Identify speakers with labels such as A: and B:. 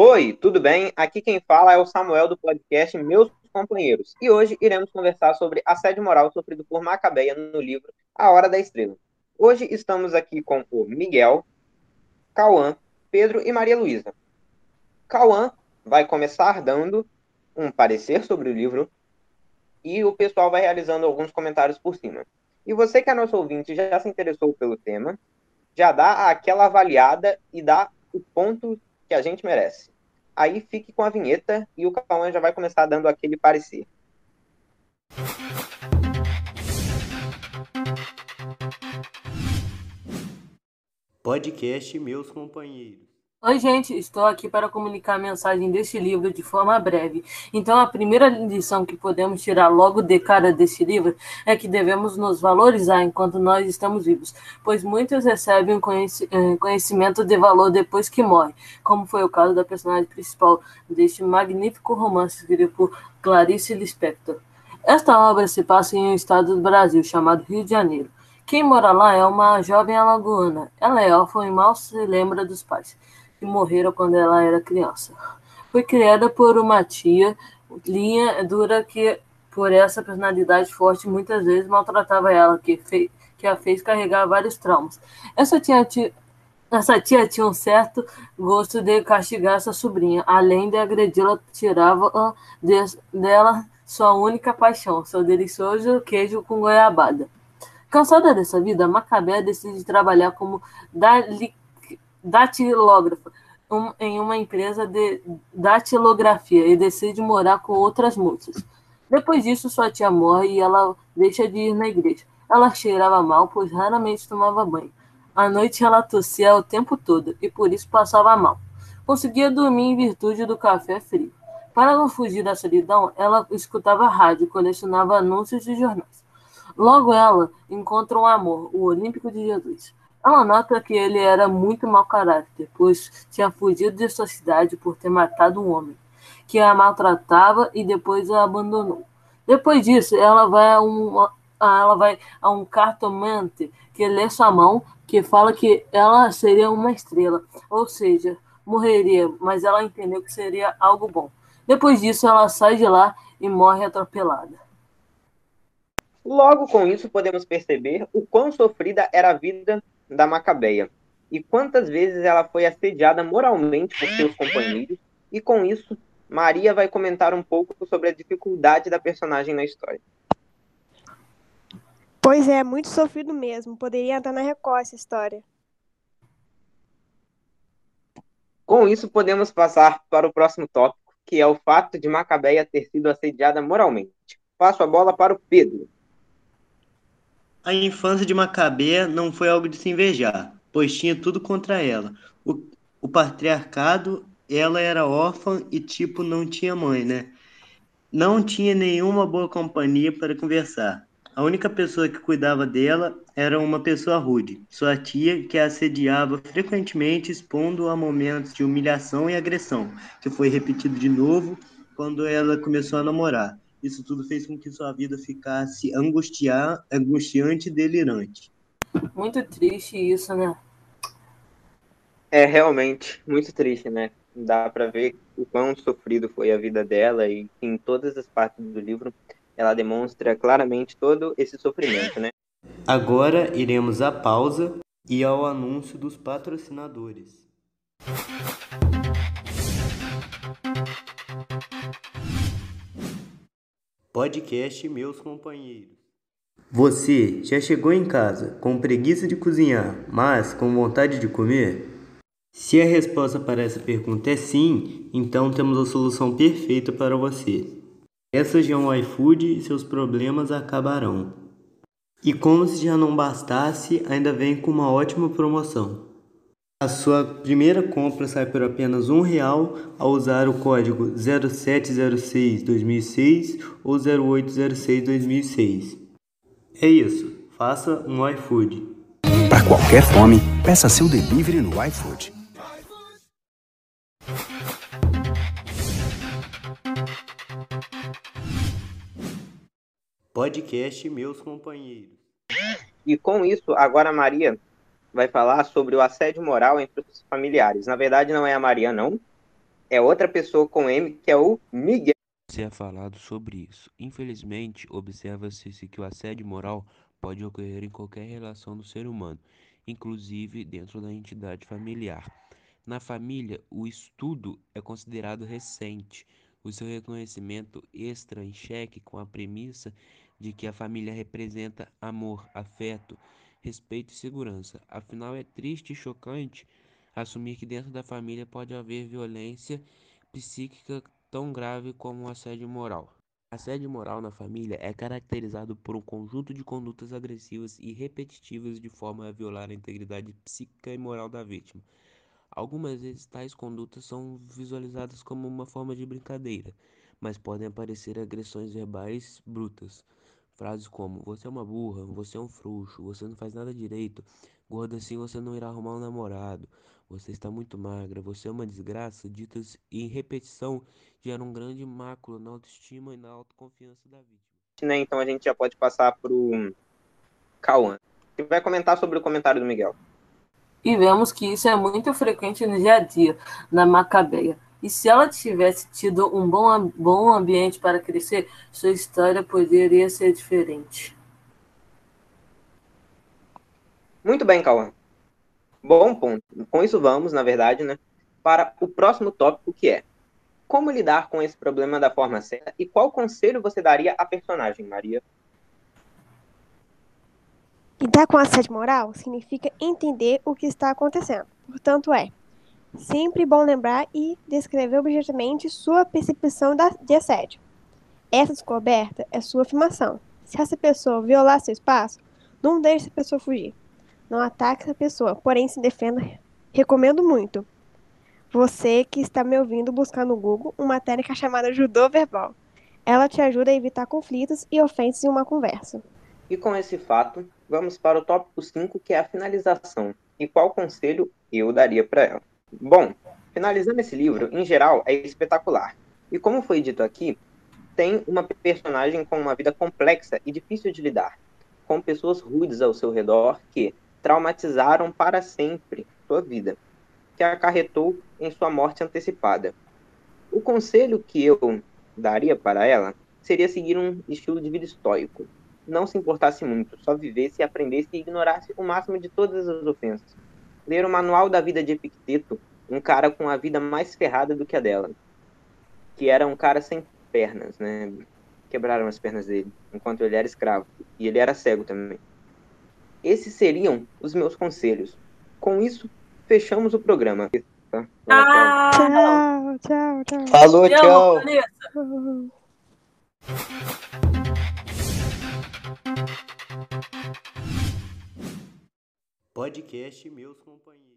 A: Oi, tudo bem? Aqui quem fala é o Samuel do podcast Meus Companheiros. E hoje iremos conversar sobre assédio moral sofrido por Macabeia no livro A Hora da Estrela. Hoje estamos aqui com o Miguel, Cauã, Pedro e Maria Luísa. Cauã vai começar dando um parecer sobre o livro e o pessoal vai realizando alguns comentários por cima. E você que é nosso ouvinte já se interessou pelo tema, já dá aquela avaliada e dá o ponto que a gente merece. Aí fique com a vinheta e o Cauã já vai começar dando aquele parecer.
B: Podcast Meus Companheiros.
C: Oi, gente, estou aqui para comunicar a mensagem deste livro de forma breve. Então, a primeira lição que podemos tirar logo de cara deste livro é que devemos nos valorizar enquanto nós estamos vivos, pois muitos recebem eh, conhecimento de valor depois que morrem, como foi o caso da personagem principal deste magnífico romance escrito por Clarice Lispector. Esta obra se passa em um estado do Brasil chamado Rio de Janeiro. Quem mora lá é uma jovem alagoana. Ela é órfã e mal se lembra dos pais que morreram quando ela era criança. Foi criada por uma tia, linha dura que, por essa personalidade forte, muitas vezes maltratava ela, que, fez, que a fez carregar vários traumas. Essa tia, tia essa tia tinha um certo gosto de castigar sua sobrinha, além de agredi-la, tirava de, dela sua única paixão, seu delicioso queijo com goiabada. Cansada dessa vida, Macabé decide trabalhar como dali, datilógrafa um, em uma empresa de datilografia e decide morar com outras moças. Depois disso, sua tia morre e ela deixa de ir na igreja. Ela cheirava mal, pois raramente tomava banho. À noite ela tossia o tempo todo e por isso passava mal. Conseguia dormir em virtude do café frio. Para não fugir da solidão, ela escutava rádio e colecionava anúncios de jornais. Logo ela encontra um amor, o Olímpico de Jesus. Ela nota que ele era muito mau caráter, pois tinha fugido de sua cidade por ter matado um homem, que a maltratava e depois a abandonou. Depois disso, ela vai a um, ela vai a um cartomante que lê sua mão, que fala que ela seria uma estrela, ou seja, morreria, mas ela entendeu que seria algo bom. Depois disso, ela sai de lá e morre atropelada.
A: Logo com isso, podemos perceber o quão sofrida era a vida da Macabeia e quantas vezes ela foi assediada moralmente por seus companheiros, e com isso, Maria vai comentar um pouco sobre a dificuldade da personagem na história.
D: Pois é, muito sofrido mesmo. Poderia entrar na Record essa história.
A: Com isso, podemos passar para o próximo tópico, que é o fato de Macabeia ter sido assediada moralmente. Passo a bola para o Pedro.
B: A infância de Macabea não foi algo de se invejar, pois tinha tudo contra ela. O, o patriarcado, ela era órfã e, tipo, não tinha mãe, né? Não tinha nenhuma boa companhia para conversar. A única pessoa que cuidava dela era uma pessoa rude, sua tia, que a assediava frequentemente, expondo a momentos de humilhação e agressão, que foi repetido de novo quando ela começou a namorar. Isso tudo fez com que sua vida ficasse angustiar, angustiante e delirante.
C: Muito triste isso, né?
A: É realmente muito triste, né? Dá para ver o quão sofrido foi a vida dela e em todas as partes do livro ela demonstra claramente todo esse sofrimento, né?
B: Agora iremos à pausa e ao anúncio dos patrocinadores. Podcast Meus Companheiros. Você já chegou em casa com preguiça de cozinhar, mas com vontade de comer? Se a resposta para essa pergunta é sim, então temos a solução perfeita para você. Peça já um iFood e seus problemas acabarão. E como se já não bastasse, ainda vem com uma ótima promoção. A sua primeira compra sai por apenas um real ao usar o código 0706-2006 ou 0806-2006. É isso, faça um iFood.
E: Para qualquer fome, peça seu delivery no iFood.
B: Podcast Meus Companheiros.
A: E com isso, agora Maria vai falar sobre o assédio moral entre os familiares. Na verdade, não é a Maria, não. é outra pessoa com M, que é o Miguel.
F: Você é falado sobre isso. Infelizmente, observa-se que o assédio moral pode ocorrer em qualquer relação do ser humano, inclusive dentro da entidade familiar. Na família, o estudo é considerado recente, o seu reconhecimento extra em xeque com a premissa de que a família representa amor, afeto, respeito e segurança. Afinal, é triste e chocante assumir que dentro da família pode haver violência psíquica tão grave como assédio moral. Assédio moral na família é caracterizado por um conjunto de condutas agressivas e repetitivas de forma a violar a integridade psíquica e moral da vítima. Algumas vezes tais condutas são visualizadas como uma forma de brincadeira, mas podem aparecer agressões verbais brutas. Frases como: Você é uma burra, você é um frouxo, você não faz nada direito, gorda assim você não irá arrumar um namorado, você está muito magra, você é uma desgraça, ditas em repetição, geram um grande máculo na autoestima e na autoconfiança da vítima.
A: Né, então a gente já pode passar para o Cauã, que vai comentar sobre o comentário do Miguel.
C: E vemos que isso é muito frequente no dia a dia na Macabeia. E se ela tivesse tido um bom, bom ambiente para crescer, sua história poderia ser diferente.
A: Muito bem, Cauã. Bom ponto. Com isso vamos, na verdade, né, para o próximo tópico que é como lidar com esse problema da forma certa e qual conselho você daria à personagem, Maria?
D: Lidar com assédio moral significa entender o que está acontecendo. Portanto, é sempre bom lembrar e descrever objetivamente sua percepção de assédio. Essa descoberta é sua afirmação. Se essa pessoa violar seu espaço, não deixe essa pessoa fugir. Não ataque essa pessoa, porém se defenda. Recomendo muito. Você que está me ouvindo buscar no Google uma técnica chamada judô verbal. Ela te ajuda a evitar conflitos e ofensas em uma conversa.
A: E com esse fato, vamos para o tópico 5, que é a finalização. E qual conselho eu daria para ela? Bom, finalizando esse livro, em geral, é espetacular. E como foi dito aqui, tem uma personagem com uma vida complexa e difícil de lidar, com pessoas rudes ao seu redor que traumatizaram para sempre sua vida, que acarretou em sua morte antecipada. O conselho que eu daria para ela seria seguir um estilo de vida estoico. Não se importasse muito, só vivesse, aprendesse e ignorasse o máximo de todas as ofensas. Ler o Manual da Vida de Epicteto, um cara com a vida mais ferrada do que a dela, que era um cara sem pernas, né? Quebraram as pernas dele, enquanto ele era escravo. E ele era cego também. Esses seriam os meus conselhos. Com isso, fechamos o programa.
D: Tá? Ah, tchau, tchau, tchau.
A: Falou, tchau.
B: Podcast Meus Companheiros.